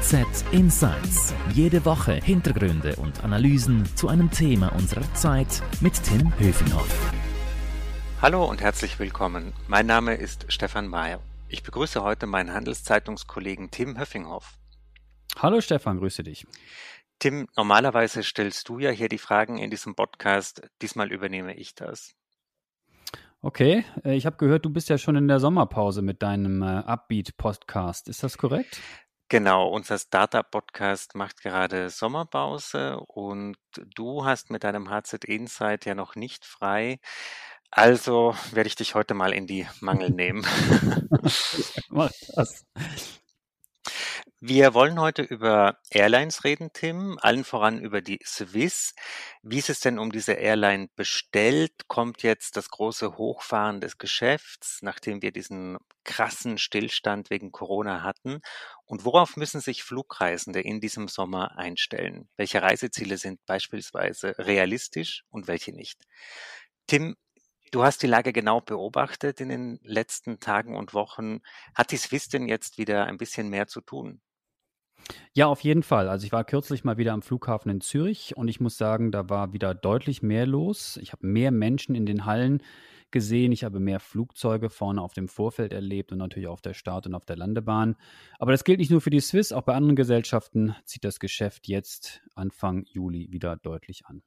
HZ Insights. Jede Woche Hintergründe und Analysen zu einem Thema unserer Zeit mit Tim Höfinghoff. Hallo und herzlich willkommen. Mein Name ist Stefan Mayer. Ich begrüße heute meinen Handelszeitungskollegen Tim Höffinghoff. Hallo Stefan, grüße dich. Tim, normalerweise stellst du ja hier die Fragen in diesem Podcast. Diesmal übernehme ich das. Okay, äh, ich habe gehört, du bist ja schon in der Sommerpause mit deinem äh, Upbeat-Podcast. Ist das korrekt? Genau, unser Startup-Podcast macht gerade Sommerpause und du hast mit deinem HZ Insight ja noch nicht frei. Also werde ich dich heute mal in die Mangel nehmen. Mach das. Wir wollen heute über Airlines reden, Tim, allen voran über die Swiss. Wie ist es denn um diese Airline bestellt? Kommt jetzt das große Hochfahren des Geschäfts, nachdem wir diesen krassen Stillstand wegen Corona hatten? Und worauf müssen sich Flugreisende in diesem Sommer einstellen? Welche Reiseziele sind beispielsweise realistisch und welche nicht? Tim, Du hast die Lage genau beobachtet in den letzten Tagen und Wochen. Hat die Swiss denn jetzt wieder ein bisschen mehr zu tun? Ja, auf jeden Fall. Also ich war kürzlich mal wieder am Flughafen in Zürich und ich muss sagen, da war wieder deutlich mehr los. Ich habe mehr Menschen in den Hallen gesehen. Ich habe mehr Flugzeuge vorne auf dem Vorfeld erlebt und natürlich auf der Start- und auf der Landebahn. Aber das gilt nicht nur für die Swiss, auch bei anderen Gesellschaften zieht das Geschäft jetzt Anfang Juli wieder deutlich an.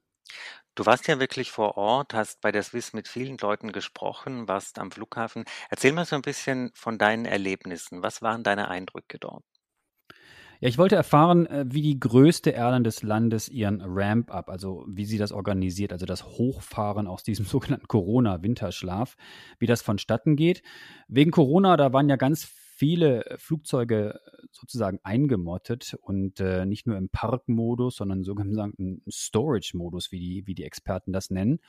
Du warst ja wirklich vor Ort, hast bei der Swiss mit vielen Leuten gesprochen, warst am Flughafen. Erzähl mal so ein bisschen von deinen Erlebnissen. Was waren deine Eindrücke dort? Ja, ich wollte erfahren, äh, wie die größte Airline des Landes ihren Ramp-up, also wie sie das organisiert, also das Hochfahren aus diesem sogenannten Corona-Winterschlaf, wie das vonstatten geht. Wegen Corona, da waren ja ganz viele Flugzeuge sozusagen eingemottet und äh, nicht nur im Parkmodus, sondern sogenannten Storage-Modus, wie die, wie die Experten das nennen.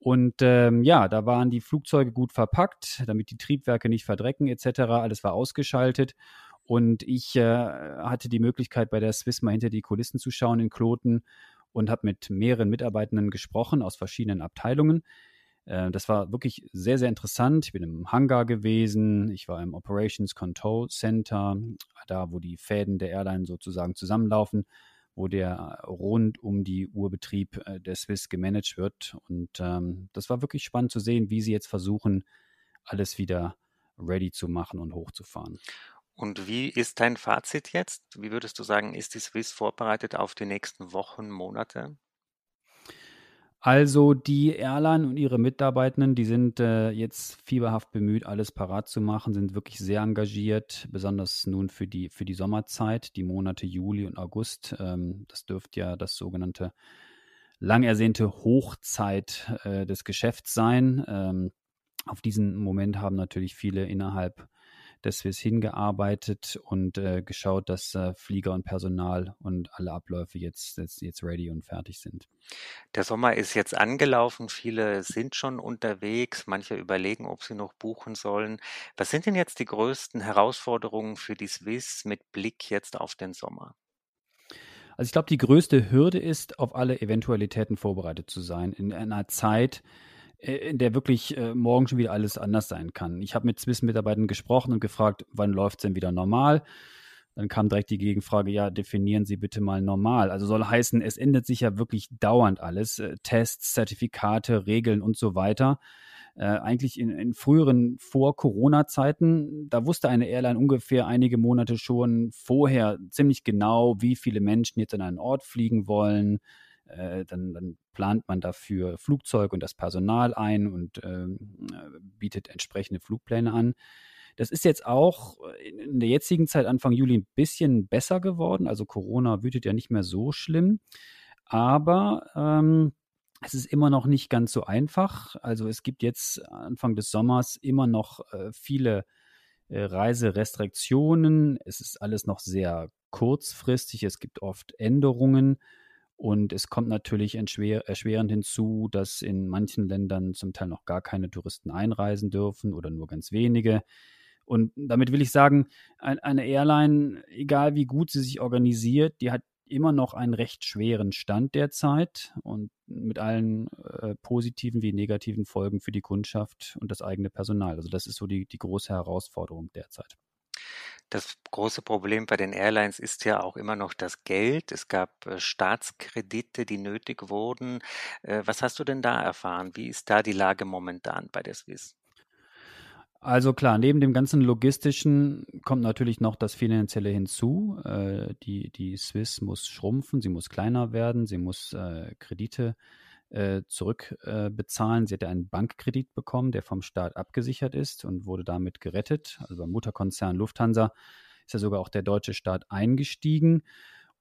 Und ähm, ja, da waren die Flugzeuge gut verpackt, damit die Triebwerke nicht verdrecken etc. Alles war ausgeschaltet. Und ich äh, hatte die Möglichkeit, bei der Swiss mal hinter die Kulissen zu schauen in Kloten und habe mit mehreren Mitarbeitenden gesprochen aus verschiedenen Abteilungen. Äh, das war wirklich sehr, sehr interessant. Ich bin im Hangar gewesen, ich war im Operations Control Center, da wo die Fäden der Airline sozusagen zusammenlaufen, wo der rund um die Uhrbetrieb äh, der Swiss gemanagt wird. Und ähm, das war wirklich spannend zu sehen, wie sie jetzt versuchen, alles wieder ready zu machen und hochzufahren. Und wie ist dein Fazit jetzt? Wie würdest du sagen, ist die Swiss vorbereitet auf die nächsten Wochen, Monate? Also die Airline und ihre Mitarbeitenden, die sind äh, jetzt fieberhaft bemüht, alles parat zu machen, sind wirklich sehr engagiert, besonders nun für die, für die Sommerzeit, die Monate Juli und August. Ähm, das dürfte ja das sogenannte lang ersehnte Hochzeit äh, des Geschäfts sein. Ähm, auf diesen Moment haben natürlich viele innerhalb des Swiss hingearbeitet und äh, geschaut, dass äh, Flieger und Personal und alle Abläufe jetzt, jetzt, jetzt ready und fertig sind. Der Sommer ist jetzt angelaufen, viele sind schon unterwegs, manche überlegen, ob sie noch buchen sollen. Was sind denn jetzt die größten Herausforderungen für die Swiss mit Blick jetzt auf den Sommer? Also ich glaube, die größte Hürde ist, auf alle Eventualitäten vorbereitet zu sein. In einer Zeit, in der wirklich äh, morgen schon wieder alles anders sein kann. Ich habe mit Swiss-Mitarbeitern gesprochen und gefragt, wann läuft es denn wieder normal? Dann kam direkt die Gegenfrage, ja, definieren Sie bitte mal normal. Also soll heißen, es ändert sich ja wirklich dauernd alles. Äh, Tests, Zertifikate, Regeln und so weiter. Äh, eigentlich in, in früheren Vor-Corona-Zeiten, da wusste eine Airline ungefähr einige Monate schon vorher ziemlich genau, wie viele Menschen jetzt an einen Ort fliegen wollen, äh, dann, dann, plant man dafür Flugzeug und das Personal ein und ähm, äh, bietet entsprechende Flugpläne an. Das ist jetzt auch in der jetzigen Zeit, Anfang Juli, ein bisschen besser geworden. Also Corona wütet ja nicht mehr so schlimm. Aber ähm, es ist immer noch nicht ganz so einfach. Also es gibt jetzt Anfang des Sommers immer noch äh, viele äh, Reiserestriktionen. Es ist alles noch sehr kurzfristig. Es gibt oft Änderungen. Und es kommt natürlich erschwerend hinzu, dass in manchen Ländern zum Teil noch gar keine Touristen einreisen dürfen oder nur ganz wenige. Und damit will ich sagen, eine Airline, egal wie gut sie sich organisiert, die hat immer noch einen recht schweren Stand derzeit und mit allen äh, positiven wie negativen Folgen für die Kundschaft und das eigene Personal. Also das ist so die, die große Herausforderung derzeit. Das große Problem bei den Airlines ist ja auch immer noch das Geld. Es gab äh, Staatskredite, die nötig wurden. Äh, was hast du denn da erfahren? Wie ist da die Lage momentan bei der Swiss? Also klar, neben dem ganzen logistischen kommt natürlich noch das Finanzielle hinzu. Äh, die, die Swiss muss schrumpfen, sie muss kleiner werden, sie muss Kredite äh, zurückbezahlen. sie hatte einen Bankkredit bekommen, der vom Staat abgesichert ist und wurde damit gerettet. Also beim Mutterkonzern Lufthansa ist ja sogar auch der deutsche Staat eingestiegen.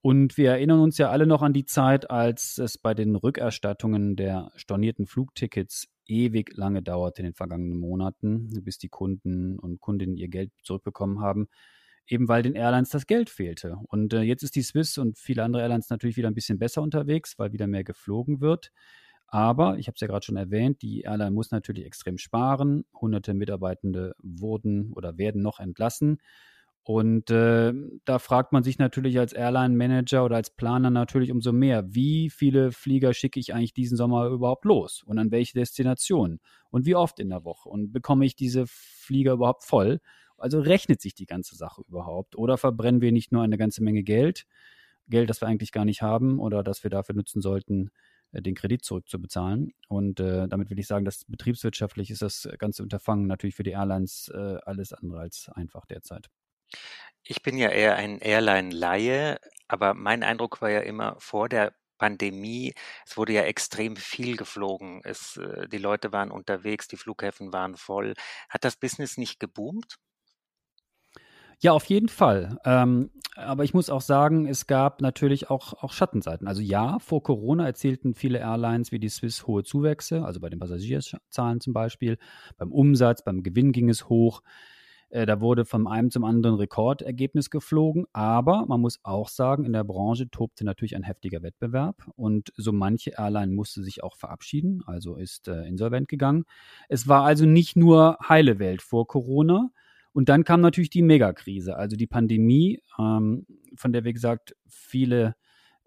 Und wir erinnern uns ja alle noch an die Zeit, als es bei den Rückerstattungen der stornierten Flugtickets ewig lange dauerte in den vergangenen Monaten, bis die Kunden und Kundinnen ihr Geld zurückbekommen haben, eben weil den Airlines das Geld fehlte. Und äh, jetzt ist die Swiss und viele andere Airlines natürlich wieder ein bisschen besser unterwegs, weil wieder mehr geflogen wird. Aber, ich habe es ja gerade schon erwähnt, die Airline muss natürlich extrem sparen. Hunderte Mitarbeitende wurden oder werden noch entlassen. Und äh, da fragt man sich natürlich als Airline-Manager oder als Planer natürlich umso mehr, wie viele Flieger schicke ich eigentlich diesen Sommer überhaupt los und an welche Destinationen und wie oft in der Woche und bekomme ich diese Flieger überhaupt voll? Also rechnet sich die ganze Sache überhaupt oder verbrennen wir nicht nur eine ganze Menge Geld, Geld, das wir eigentlich gar nicht haben oder das wir dafür nutzen sollten, äh, den Kredit zurückzubezahlen. Und äh, damit will ich sagen, dass betriebswirtschaftlich ist das ganze Unterfangen natürlich für die Airlines äh, alles andere als einfach derzeit. Ich bin ja eher ein Airline-Laie, aber mein Eindruck war ja immer vor der Pandemie, es wurde ja extrem viel geflogen. Es, äh, die Leute waren unterwegs, die Flughäfen waren voll. Hat das Business nicht geboomt? Ja, auf jeden Fall. Ähm, aber ich muss auch sagen, es gab natürlich auch, auch Schattenseiten. Also ja, vor Corona erzielten viele Airlines wie die Swiss hohe Zuwächse, also bei den Passagierzahlen zum Beispiel, beim Umsatz, beim Gewinn ging es hoch. Äh, da wurde von einem zum anderen Rekordergebnis geflogen. Aber man muss auch sagen, in der Branche tobte natürlich ein heftiger Wettbewerb und so manche Airline musste sich auch verabschieden, also ist äh, insolvent gegangen. Es war also nicht nur heile Welt vor Corona. Und dann kam natürlich die Megakrise, also die Pandemie, ähm, von der, wie gesagt, viele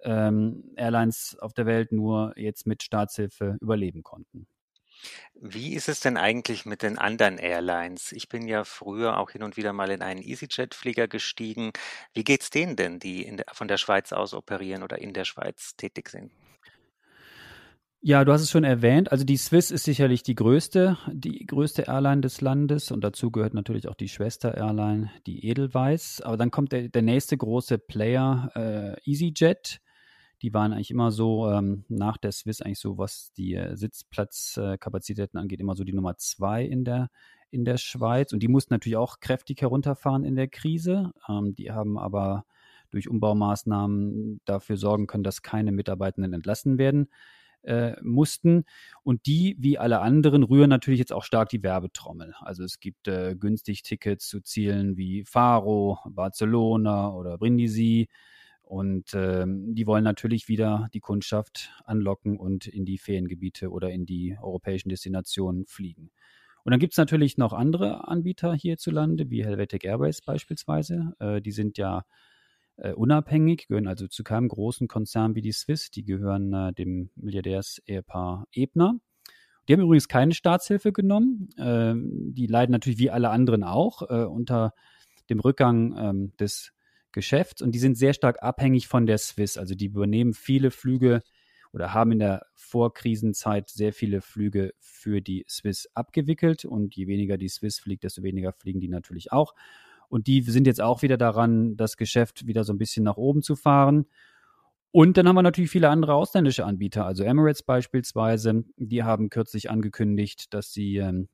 ähm, Airlines auf der Welt nur jetzt mit Staatshilfe überleben konnten. Wie ist es denn eigentlich mit den anderen Airlines? Ich bin ja früher auch hin und wieder mal in einen EasyJet-Flieger gestiegen. Wie geht es denen denn, die der, von der Schweiz aus operieren oder in der Schweiz tätig sind? Ja, du hast es schon erwähnt. Also die Swiss ist sicherlich die größte, die größte Airline des Landes und dazu gehört natürlich auch die Schwester-Airline, die Edelweiss. Aber dann kommt der, der nächste große Player, äh, EasyJet die waren eigentlich immer so ähm, nach der Swiss eigentlich so, was die äh, Sitzplatzkapazitäten äh, angeht, immer so die Nummer zwei in der in der Schweiz. Und die mussten natürlich auch kräftig herunterfahren in der Krise. Ähm, die haben aber durch Umbaumaßnahmen dafür sorgen können, dass keine Mitarbeitenden entlassen werden äh, mussten. Und die, wie alle anderen, rühren natürlich jetzt auch stark die Werbetrommel. Also es gibt äh, günstig Tickets zu Zielen wie Faro, Barcelona oder Brindisi. Und ähm, die wollen natürlich wieder die Kundschaft anlocken und in die Feriengebiete oder in die europäischen Destinationen fliegen. Und dann gibt es natürlich noch andere Anbieter hierzulande, wie Helvetic Airways beispielsweise. Äh, die sind ja äh, unabhängig, gehören also zu keinem großen Konzern wie die Swiss. Die gehören äh, dem Milliardärsehepaar Ebner. Die haben übrigens keine Staatshilfe genommen. Ähm, die leiden natürlich wie alle anderen auch äh, unter dem Rückgang ähm, des Geschäfts und die sind sehr stark abhängig von der Swiss. Also die übernehmen viele Flüge oder haben in der Vorkrisenzeit sehr viele Flüge für die Swiss abgewickelt und je weniger die Swiss fliegt, desto weniger fliegen die natürlich auch. Und die sind jetzt auch wieder daran, das Geschäft wieder so ein bisschen nach oben zu fahren. Und dann haben wir natürlich viele andere ausländische Anbieter, also Emirates beispielsweise. Die haben kürzlich angekündigt, dass sie ähm,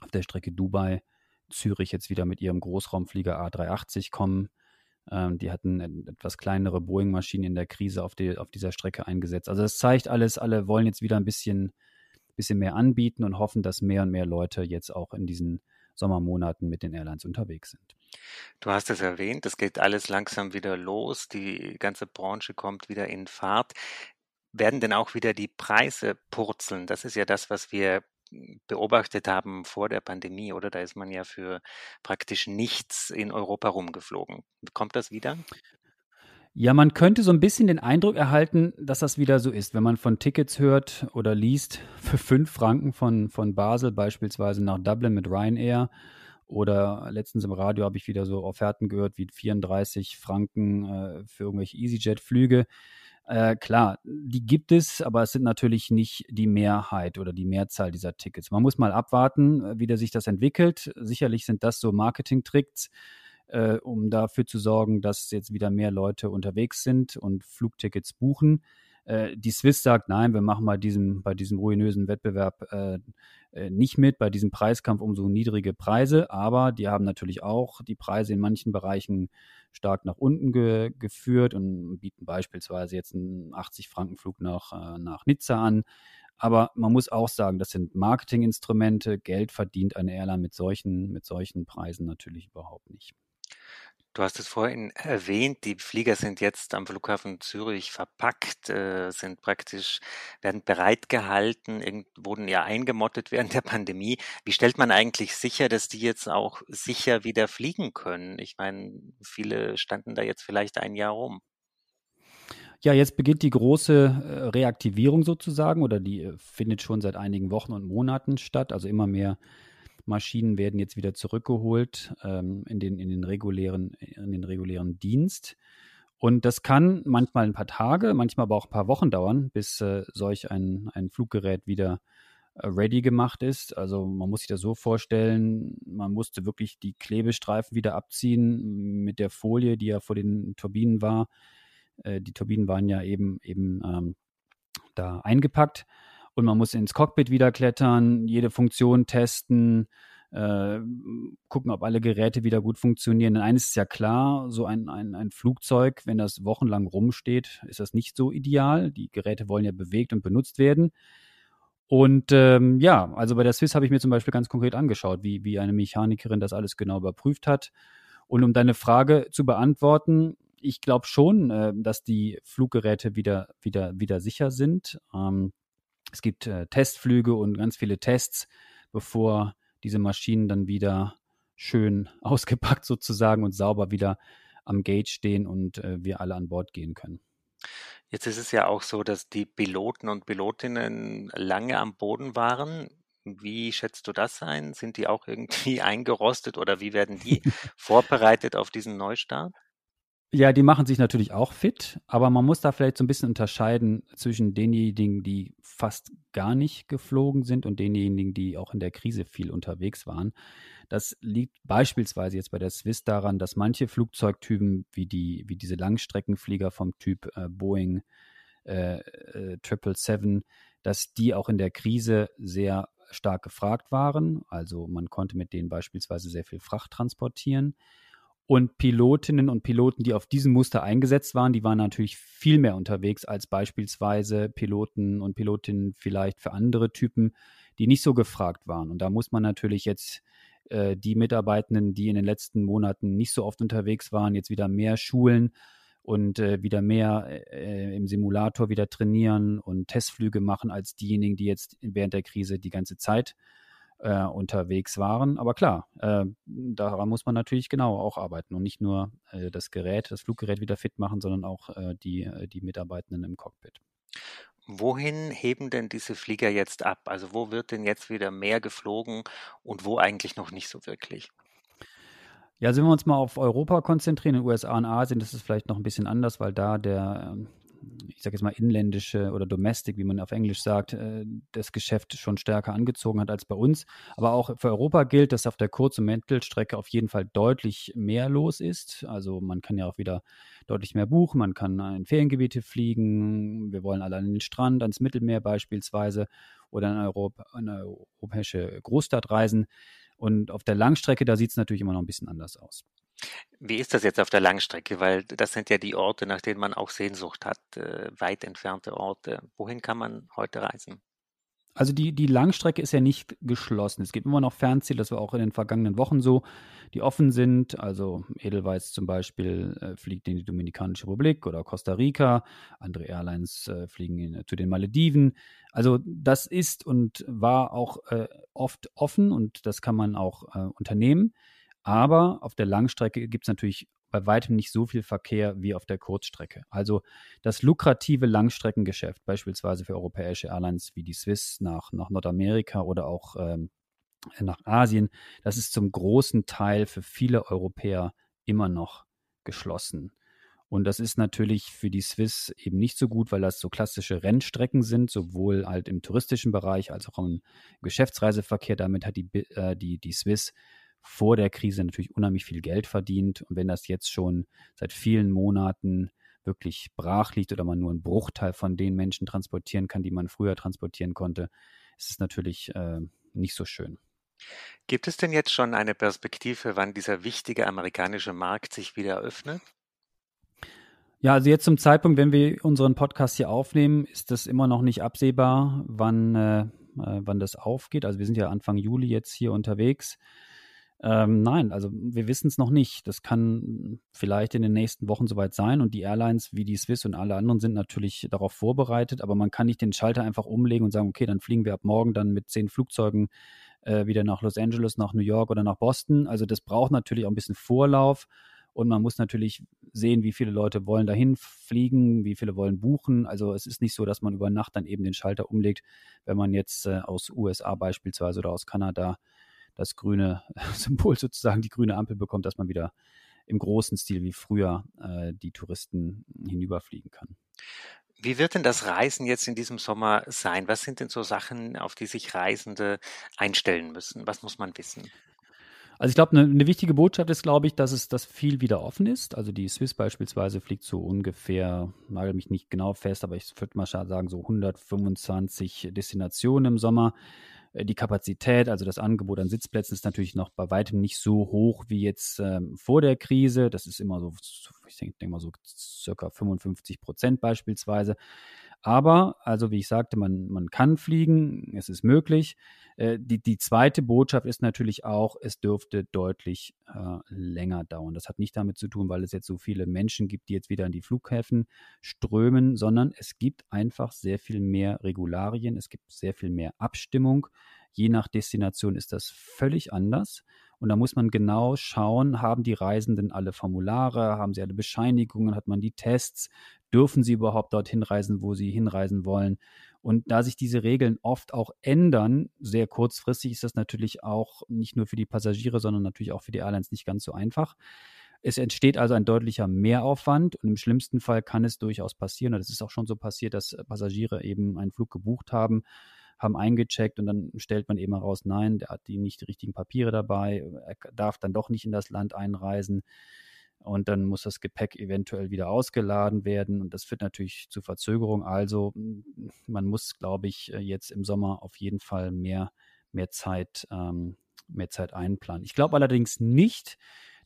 auf der Strecke Dubai, Zürich jetzt wieder mit ihrem Großraumflieger A380 kommen. Ähm, die hatten etwas kleinere Boeing-Maschinen in der Krise auf, die, auf dieser Strecke eingesetzt. Also das zeigt alles, alle wollen jetzt wieder ein bisschen, bisschen mehr anbieten und hoffen, dass mehr und mehr Leute jetzt auch in diesen Sommermonaten mit den Airlines unterwegs sind. Du hast es erwähnt, es geht alles langsam wieder los, die ganze Branche kommt wieder in Fahrt. Werden denn auch wieder die Preise purzeln? Das ist ja das, was wir beobachtet haben vor der Pandemie, oder? Da ist man ja für praktisch nichts in Europa rumgeflogen. Kommt das wieder? Ja, man könnte so ein bisschen den Eindruck erhalten, dass das wieder so ist, wenn man von Tickets hört oder liest für fünf Franken von, von Basel beispielsweise nach Dublin mit Ryanair Oder letztens im Radio habe ich wieder so Offerten gehört wie 34 Franken äh, für irgendwelche EasyJet-Flüge. Äh, klar, die gibt es, aber es sind natürlich nicht die Mehrheit oder die Mehrzahl dieser Tickets. Man muss mal abwarten, wie sich das entwickelt. Sicherlich sind das so Marketing-Tricks, äh, um dafür zu sorgen, dass jetzt wieder mehr Leute unterwegs sind und Flugtickets buchen. Äh, die Swiss sagt, nein, wir machen mal diesem, bei diesem ruinösen Wettbewerb äh, äh, nicht mit, bei diesem Preiskampf um so niedrige Preise, aber die haben natürlich auch die Preise in manchen Bereichen stark nach unten ge geführt und bieten beispielsweise jetzt einen 80-Franken-Flug nach, äh, nach Nizza an. Aber man muss auch sagen, das sind Marketinginstrumente. Geld verdient eine Airline mit solchen, mit solchen Preisen natürlich überhaupt nicht. Du hast es vorhin erwähnt, die Flieger sind jetzt am Flughafen Zürich verpackt, äh, sind praktisch, werden bereitgehalten, wurden ja eingemottet während der Pandemie. Wie stellt man eigentlich sicher, dass die jetzt auch sicher wieder fliegen können? Ich meine, viele standen da jetzt vielleicht ein Jahr rum. Ja, jetzt beginnt die große äh, Reaktivierung sozusagen oder die äh, findet schon seit einigen Wochen und Monaten statt. Also immer mehr Maschinen werden jetzt wieder zurückgeholt ähm, in, den, in, den regulären, in den regulären Dienst. Und das kann manchmal ein paar Tage, manchmal aber auch ein paar Wochen dauern, bis äh, solch ein, ein Fluggerät wieder äh, ready gemacht ist. Also man muss sich das so vorstellen, man musste wirklich die Klebestreifen wieder abziehen mit der Folie, die ja vor den Turbinen war. Äh, die Turbinen waren ja eben, eben ähm, da eingepackt und man muss ins Cockpit wieder klettern, jede Funktion testen, äh, gucken, ob alle Geräte wieder gut funktionieren. Denn eines ist ja klar, so ein, ein, ein Flugzeug, wenn das wochenlang rumsteht, ist das nicht so ideal. Die Geräte wollen ja bewegt und benutzt werden. Und ähm, ja, also bei der Swiss habe ich mir zum Beispiel ganz konkret angeschaut, wie, wie eine Mechanikerin das alles genau überprüft hat. Und um deine Frage zu beantworten, ich glaube schon, äh, dass die Fluggeräte wieder, wieder, wieder sicher sind. Ähm, es gibt äh, Testflüge und ganz viele Tests, bevor diese Maschinen dann wieder schön ausgepackt sozusagen und sauber wieder am Gate stehen und äh, wir alle an Bord gehen können. Jetzt ist es ja auch so, dass die Piloten und Pilotinnen lange am Boden waren. Wie schätzt du das ein? Sind die auch irgendwie eingerostet oder wie werden die vorbereitet auf diesen Neustart? Ja, die machen sich natürlich auch fit, aber man muss da vielleicht so ein bisschen unterscheiden zwischen denjenigen, die fast gar nicht geflogen sind und denjenigen, die auch in der Krise viel unterwegs waren. Das liegt beispielsweise jetzt bei der Swiss daran, dass manche Flugzeugtypen wie die wie diese Langstreckenflieger vom Typ äh, Boeing äh, äh, 777, dass die auch in der Krise sehr stark gefragt waren. Also man konnte mit denen beispielsweise sehr viel Fracht transportieren. Und Pilotinnen und Piloten, die auf diesem Muster eingesetzt waren, die waren natürlich viel mehr unterwegs als beispielsweise Piloten und Pilotinnen vielleicht für andere Typen, die nicht so gefragt waren. Und da muss man natürlich jetzt äh, die Mitarbeitenden, die in den letzten Monaten nicht so oft unterwegs waren, jetzt wieder mehr schulen und äh, wieder mehr äh, im Simulator wieder trainieren und Testflüge machen als diejenigen, die jetzt während der Krise die ganze Zeit äh, unterwegs waren. Aber klar, äh, daran muss man natürlich genau auch arbeiten und nicht nur äh, das Gerät, das Fluggerät wieder fit machen, sondern auch äh, die, äh, die Mitarbeitenden im Cockpit. Wohin heben denn diese Flieger jetzt ab? Also wo wird denn jetzt wieder mehr geflogen und wo eigentlich noch nicht so wirklich? Ja, also wenn wir uns mal auf Europa konzentrieren, in den USA und Asien, das ist vielleicht noch ein bisschen anders, weil da der ähm, ich sage jetzt mal, inländische oder domestic, wie man auf Englisch sagt, äh, das Geschäft schon stärker angezogen hat als bei uns. Aber auch für Europa gilt, dass auf der Kurz- und Mittelstrecke auf jeden Fall deutlich mehr los ist. Also man kann ja auch wieder deutlich mehr buchen, man kann in Feriengebiete fliegen, wir wollen alle an den Strand, ans Mittelmeer beispielsweise oder in Europa, eine europäische Großstadt reisen. Und auf der Langstrecke, da sieht es natürlich immer noch ein bisschen anders aus. Wie ist das jetzt auf der Langstrecke? Weil das sind ja die Orte, nach denen man auch Sehnsucht hat, äh, weit entfernte Orte. Wohin kann man heute reisen? Also die, die Langstrecke ist ja nicht geschlossen. Es gibt immer noch Fernziele, das war auch in den vergangenen Wochen so, die offen sind. Also Edelweiss zum Beispiel äh, fliegt in die Dominikanische Republik oder Costa Rica. Andere Airlines äh, fliegen in, zu den Malediven. Also das ist und war auch äh, oft offen und das kann man auch äh, unternehmen. Aber auf der Langstrecke gibt es natürlich bei weitem nicht so viel Verkehr wie auf der Kurzstrecke. Also das lukrative Langstreckengeschäft, beispielsweise für europäische Airlines wie die Swiss nach, nach Nordamerika oder auch ähm, nach Asien. Das ist zum großen Teil für viele Europäer immer noch geschlossen. Und das ist natürlich für die Swiss eben nicht so gut, weil das so klassische Rennstrecken sind, sowohl halt im touristischen Bereich als auch im Geschäftsreiseverkehr. Damit hat die, äh, die, die Swiss vor der Krise natürlich unheimlich viel Geld verdient. Und wenn das jetzt schon seit vielen Monaten wirklich brach liegt oder man nur einen Bruchteil von den Menschen transportieren kann, die man früher transportieren konnte, ist es natürlich äh, nicht so schön. Gibt es denn jetzt schon eine Perspektive, wann dieser wichtige amerikanische Markt sich wieder öffnet? Ja, also jetzt zum Zeitpunkt, wenn wir unseren Podcast hier aufnehmen, ist das immer noch nicht absehbar, wann, äh, äh, wann das aufgeht. Also wir sind ja Anfang Juli jetzt hier unterwegs. Ähm, nein, also wir wissen es noch nicht. Das kann vielleicht in den nächsten Wochen soweit sein. Und die Airlines wie die Swiss und alle anderen sind natürlich darauf vorbereitet. Aber man kann nicht den Schalter einfach umlegen und sagen, okay, dann fliegen wir ab morgen dann mit zehn Flugzeugen äh, wieder nach Los Angeles, nach New York oder nach Boston. Also das braucht natürlich auch ein bisschen Vorlauf. Und man muss natürlich sehen, wie viele Leute wollen dahin fliegen, wie viele wollen buchen. Also es ist nicht so, dass man über Nacht dann eben den Schalter umlegt, wenn man jetzt äh, aus USA beispielsweise oder aus Kanada das grüne Symbol sozusagen, die grüne Ampel bekommt, dass man wieder im großen Stil wie früher äh, die Touristen hinüberfliegen kann. Wie wird denn das Reisen jetzt in diesem Sommer sein? Was sind denn so Sachen, auf die sich Reisende einstellen müssen? Was muss man wissen? Also ich glaube, eine, eine wichtige Botschaft ist, glaube ich, dass es dass viel wieder offen ist. Also die Swiss beispielsweise fliegt so ungefähr, nagel mich nicht genau fest, aber ich würde mal sagen, so 125 Destinationen im Sommer. Äh, die Kapazität, also das Angebot an Sitzplätzen ist natürlich noch bei weitem nicht so hoch wie jetzt ähm, vor der Krise. Das ist immer so, ich denke denk mal so circa 55 Prozent beispielsweise. Aber, also wie ich sagte, man, man kann fliegen, es ist möglich. Äh, die, die zweite Botschaft ist natürlich auch, es dürfte deutlich äh, länger dauern. Das hat nicht damit zu tun, weil es jetzt so viele Menschen gibt, die jetzt wieder in die Flughäfen strömen, sondern es gibt einfach sehr viel mehr Regularien, es gibt sehr viel mehr Abstimmung. Je nach Destination ist das völlig anders. Und da muss man genau schauen, haben die Reisenden alle Formulare, haben sie alle Bescheinigungen, hat man die Tests, dürfen sie überhaupt dorthin reisen, wo sie hinreisen wollen. Und da sich diese Regeln oft auch ändern, sehr kurzfristig, ist das natürlich auch nicht nur für die Passagiere, sondern natürlich auch für die Airlines nicht ganz so einfach. Es entsteht also ein deutlicher Mehraufwand und im schlimmsten Fall kann es durchaus passieren, und es ist auch schon so passiert, dass Passagiere eben einen Flug gebucht haben, haben eingecheckt und dann stellt man eben heraus, nein, der hat die nicht die richtigen Papiere dabei, er darf dann doch nicht in das Land einreisen und dann muss das Gepäck eventuell wieder ausgeladen werden und das führt natürlich zu Verzögerung. Also man muss, glaube ich, äh, jetzt im Sommer auf jeden Fall mehr, mehr Zeit, ähm, mehr Zeit einplanen. Ich glaube allerdings nicht,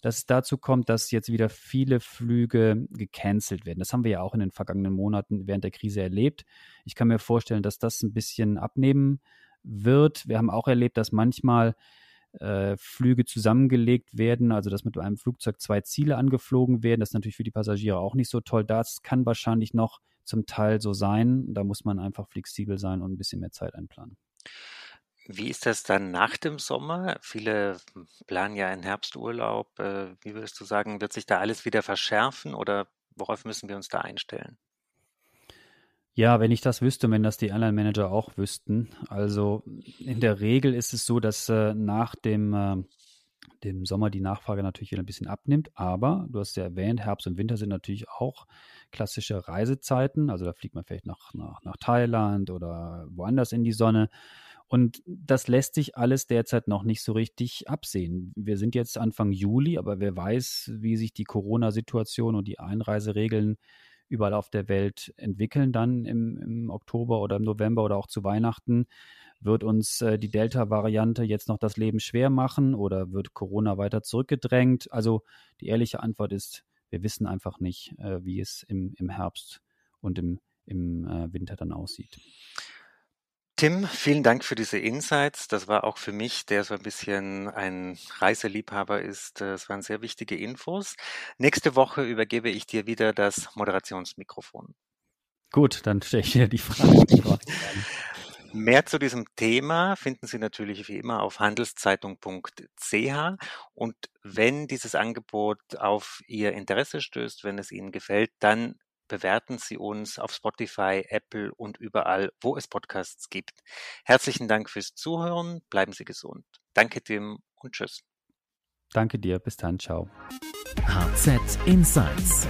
dass es dazu kommt, dass jetzt wieder viele Flüge gecancelt werden. Das haben wir ja auch in den vergangenen Monaten während der Krise erlebt. Ich kann mir vorstellen, dass das ein bisschen abnehmen wird. Wir haben auch erlebt, dass manchmal äh, Flüge zusammengelegt werden, also dass mit einem Flugzeug zwei Ziele angeflogen werden. Das ist natürlich für die Passagiere auch nicht so toll. Das kann wahrscheinlich noch zum Teil so sein. Da muss man einfach flexibel sein und ein bisschen mehr Zeit einplanen. Wie ist das dann nach dem Sommer? Viele planen ja einen Herbsturlaub. Äh, wie würdest du sagen, wird sich da alles wieder verschärfen oder worauf müssen wir uns da einstellen? Ja, wenn ich das wüsste, wenn das die Airline-Manager auch wüssten. Also in der Regel ist es so, dass äh, nach dem, äh, dem Sommer die Nachfrage natürlich wieder ein bisschen abnimmt. Aber du hast ja erwähnt, Herbst und Winter sind natürlich auch klassische Reisezeiten. Also da fliegt man vielleicht nach, nach, nach Thailand oder woanders in die Sonne. Und das lässt sich alles derzeit noch nicht so richtig absehen. Wir sind jetzt Anfang Juli, aber wer weiß, wie sich die Corona-Situation und die Einreiseregeln überall auf der Welt entwickeln dann im, im Oktober oder im November oder auch zu Weihnachten. Wird uns äh, die Delta-Variante jetzt noch das Leben schwer machen oder wird Corona weiter zurückgedrängt? Also die ehrliche Antwort ist, wir wissen einfach nicht, äh, wie es im, im Herbst und im, im äh, Winter dann aussieht. Tim, vielen Dank für diese Insights. Das war auch für mich, der so ein bisschen ein Reiseliebhaber ist, äh, es waren sehr wichtige Infos. Nächste Woche übergebe ich dir wieder das Moderationsmikrofon. Gut, dann stelle ich dir die Frage. Mehr zu diesem Thema finden Sie natürlich wie immer auf handelszeitung.ch und wenn dieses Angebot auf Ihr Interesse stößt, wenn es Ihnen gefällt, dann bewerten Sie uns auf Spotify, Apple und überall, wo es Podcasts gibt. Herzlichen Dank fürs Zuhören. Bleiben Sie gesund. Danke Tim und tschüss. Danke dir, bis dann, ciao. HZ Insights